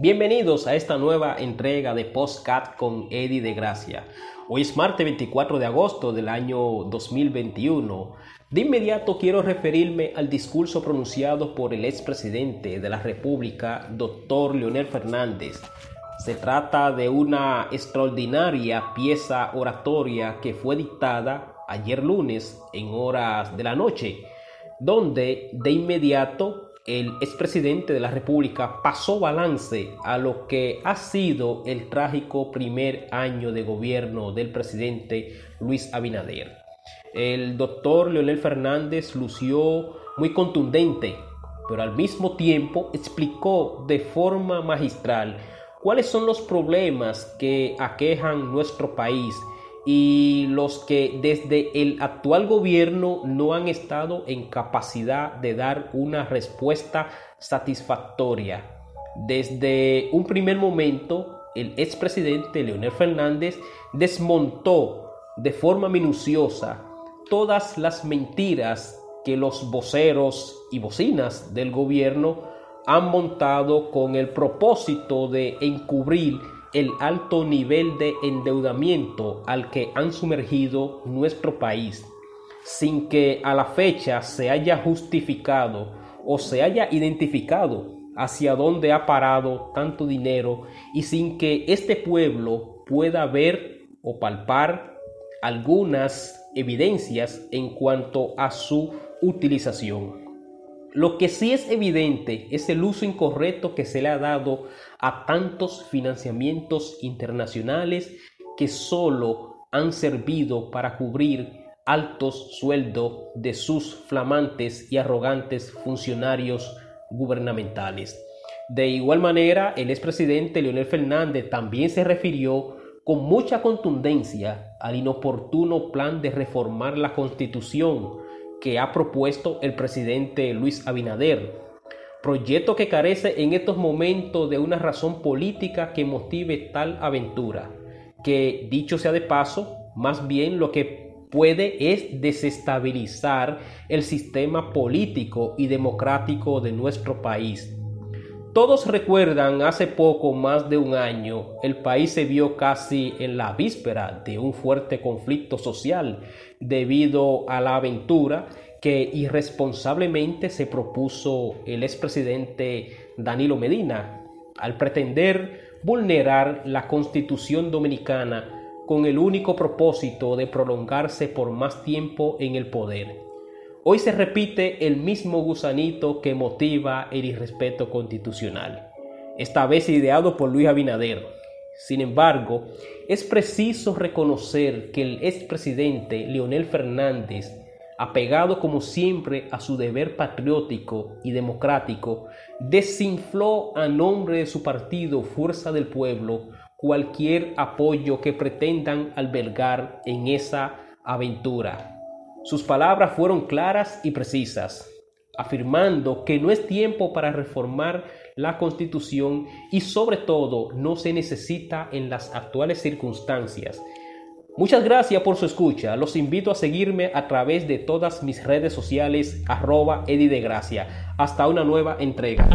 Bienvenidos a esta nueva entrega de Postcat con Eddie de Gracia. Hoy es martes 24 de agosto del año 2021. De inmediato quiero referirme al discurso pronunciado por el expresidente de la República, doctor Leonel Fernández. Se trata de una extraordinaria pieza oratoria que fue dictada ayer lunes en horas de la noche, donde de inmediato el expresidente de la República pasó balance a lo que ha sido el trágico primer año de gobierno del presidente Luis Abinader. El doctor Leonel Fernández lució muy contundente, pero al mismo tiempo explicó de forma magistral cuáles son los problemas que aquejan nuestro país y los que desde el actual gobierno no han estado en capacidad de dar una respuesta satisfactoria. Desde un primer momento, el expresidente Leonel Fernández desmontó de forma minuciosa todas las mentiras que los voceros y bocinas del gobierno han montado con el propósito de encubrir el alto nivel de endeudamiento al que han sumergido nuestro país, sin que a la fecha se haya justificado o se haya identificado hacia dónde ha parado tanto dinero y sin que este pueblo pueda ver o palpar algunas evidencias en cuanto a su utilización. Lo que sí es evidente es el uso incorrecto que se le ha dado a tantos financiamientos internacionales que solo han servido para cubrir altos sueldos de sus flamantes y arrogantes funcionarios gubernamentales. De igual manera, el expresidente Leonel Fernández también se refirió con mucha contundencia al inoportuno plan de reformar la constitución que ha propuesto el presidente Luis Abinader. Proyecto que carece en estos momentos de una razón política que motive tal aventura, que dicho sea de paso, más bien lo que puede es desestabilizar el sistema político y democrático de nuestro país todos recuerdan hace poco más de un año, el país se vio casi en la víspera de un fuerte conflicto social debido a la aventura que irresponsablemente se propuso el expresidente Danilo Medina al pretender vulnerar la constitución dominicana con el único propósito de prolongarse por más tiempo en el poder. Hoy se repite el mismo gusanito que motiva el irrespeto constitucional, esta vez ideado por Luis Abinader. Sin embargo, es preciso reconocer que el expresidente Leonel Fernández, apegado como siempre a su deber patriótico y democrático, desinfló a nombre de su partido Fuerza del Pueblo cualquier apoyo que pretendan albergar en esa aventura. Sus palabras fueron claras y precisas, afirmando que no es tiempo para reformar la constitución y sobre todo no se necesita en las actuales circunstancias. Muchas gracias por su escucha. Los invito a seguirme a través de todas mis redes sociales arroba Eddie Gracia. Hasta una nueva entrega.